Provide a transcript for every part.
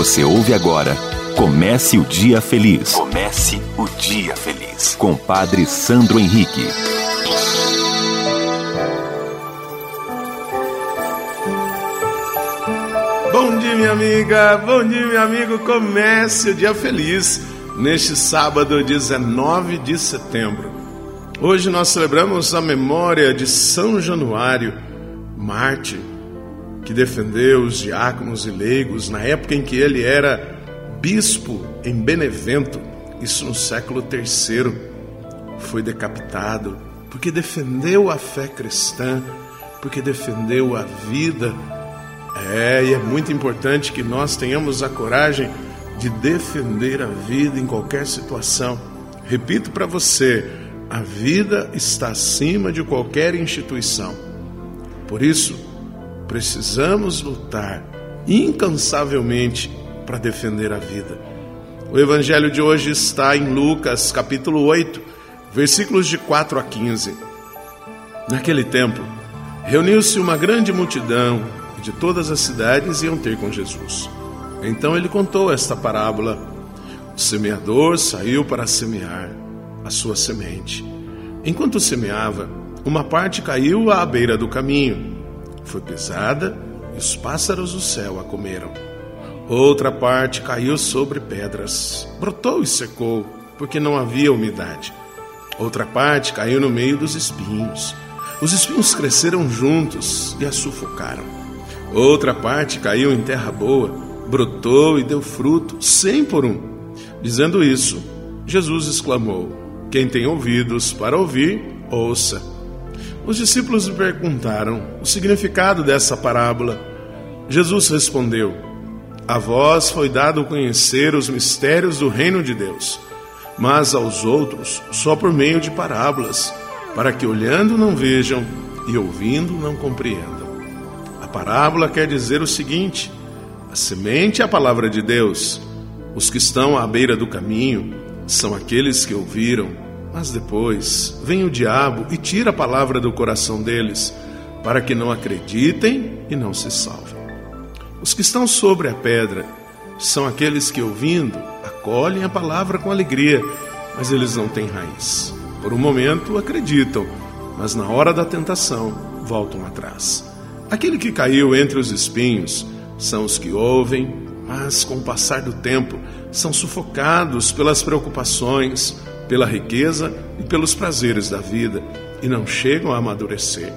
Você ouve agora Comece o Dia Feliz. Comece o Dia Feliz. Com Padre Sandro Henrique. Bom dia, minha amiga. Bom dia, meu amigo. Comece o Dia Feliz neste sábado, 19 de setembro. Hoje nós celebramos a memória de São Januário, Marte, que defendeu os diáconos e leigos na época em que ele era bispo em Benevento, isso no século III. Foi decapitado porque defendeu a fé cristã, porque defendeu a vida. É, e é muito importante que nós tenhamos a coragem de defender a vida em qualquer situação. Repito para você, a vida está acima de qualquer instituição. Por isso, precisamos lutar incansavelmente para defender a vida. O evangelho de hoje está em Lucas, capítulo 8, versículos de 4 a 15. Naquele tempo, reuniu-se uma grande multidão de todas as cidades iam ter com Jesus. Então ele contou esta parábola: O semeador saiu para semear a sua semente. Enquanto semeava, uma parte caiu à beira do caminho, foi pisada e os pássaros do céu a comeram. Outra parte caiu sobre pedras, brotou e secou, porque não havia umidade. Outra parte caiu no meio dos espinhos. Os espinhos cresceram juntos e a sufocaram. Outra parte caiu em terra boa, brotou e deu fruto, cem por um. Dizendo isso, Jesus exclamou: quem tem ouvidos para ouvir, ouça. Os discípulos lhe perguntaram o significado dessa parábola. Jesus respondeu: A vós foi dado conhecer os mistérios do reino de Deus, mas aos outros só por meio de parábolas, para que olhando não vejam e ouvindo não compreendam. A parábola quer dizer o seguinte: a semente é a palavra de Deus. Os que estão à beira do caminho são aqueles que ouviram, mas depois vem o diabo e tira a palavra do coração deles, para que não acreditem e não se salvem. Os que estão sobre a pedra são aqueles que, ouvindo, acolhem a palavra com alegria, mas eles não têm raiz. Por um momento acreditam, mas na hora da tentação voltam atrás. Aquele que caiu entre os espinhos são os que ouvem, mas com o passar do tempo são sufocados pelas preocupações, pela riqueza e pelos prazeres da vida e não chegam a amadurecer.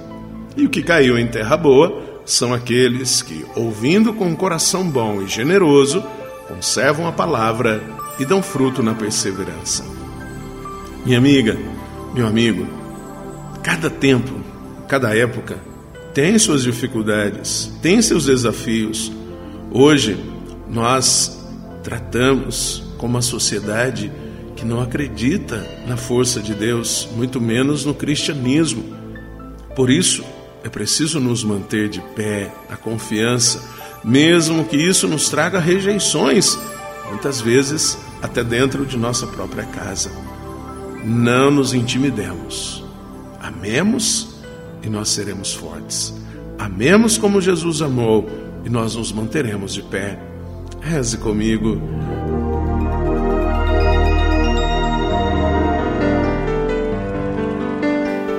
E o que caiu em terra boa são aqueles que, ouvindo com um coração bom e generoso, conservam a palavra e dão fruto na perseverança. Minha amiga, meu amigo, cada tempo, cada época tem suas dificuldades, tem seus desafios. Hoje nós tratamos como uma sociedade que não acredita na força de Deus, muito menos no cristianismo. Por isso, é preciso nos manter de pé, na confiança, mesmo que isso nos traga rejeições, muitas vezes até dentro de nossa própria casa. Não nos intimidemos. Amemos e nós seremos fortes. Amemos como Jesus amou e nós nos manteremos de pé. Reze comigo.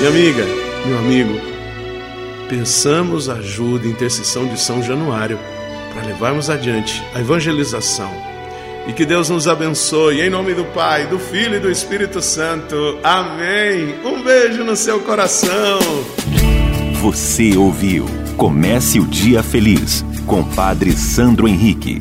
Minha amiga, meu amigo, pensamos a ajuda e intercessão de São Januário para levarmos adiante a evangelização e que Deus nos abençoe. Em nome do Pai, do Filho e do Espírito Santo. Amém. Um beijo no seu coração. Você ouviu Comece o Dia Feliz com Padre Sandro Henrique.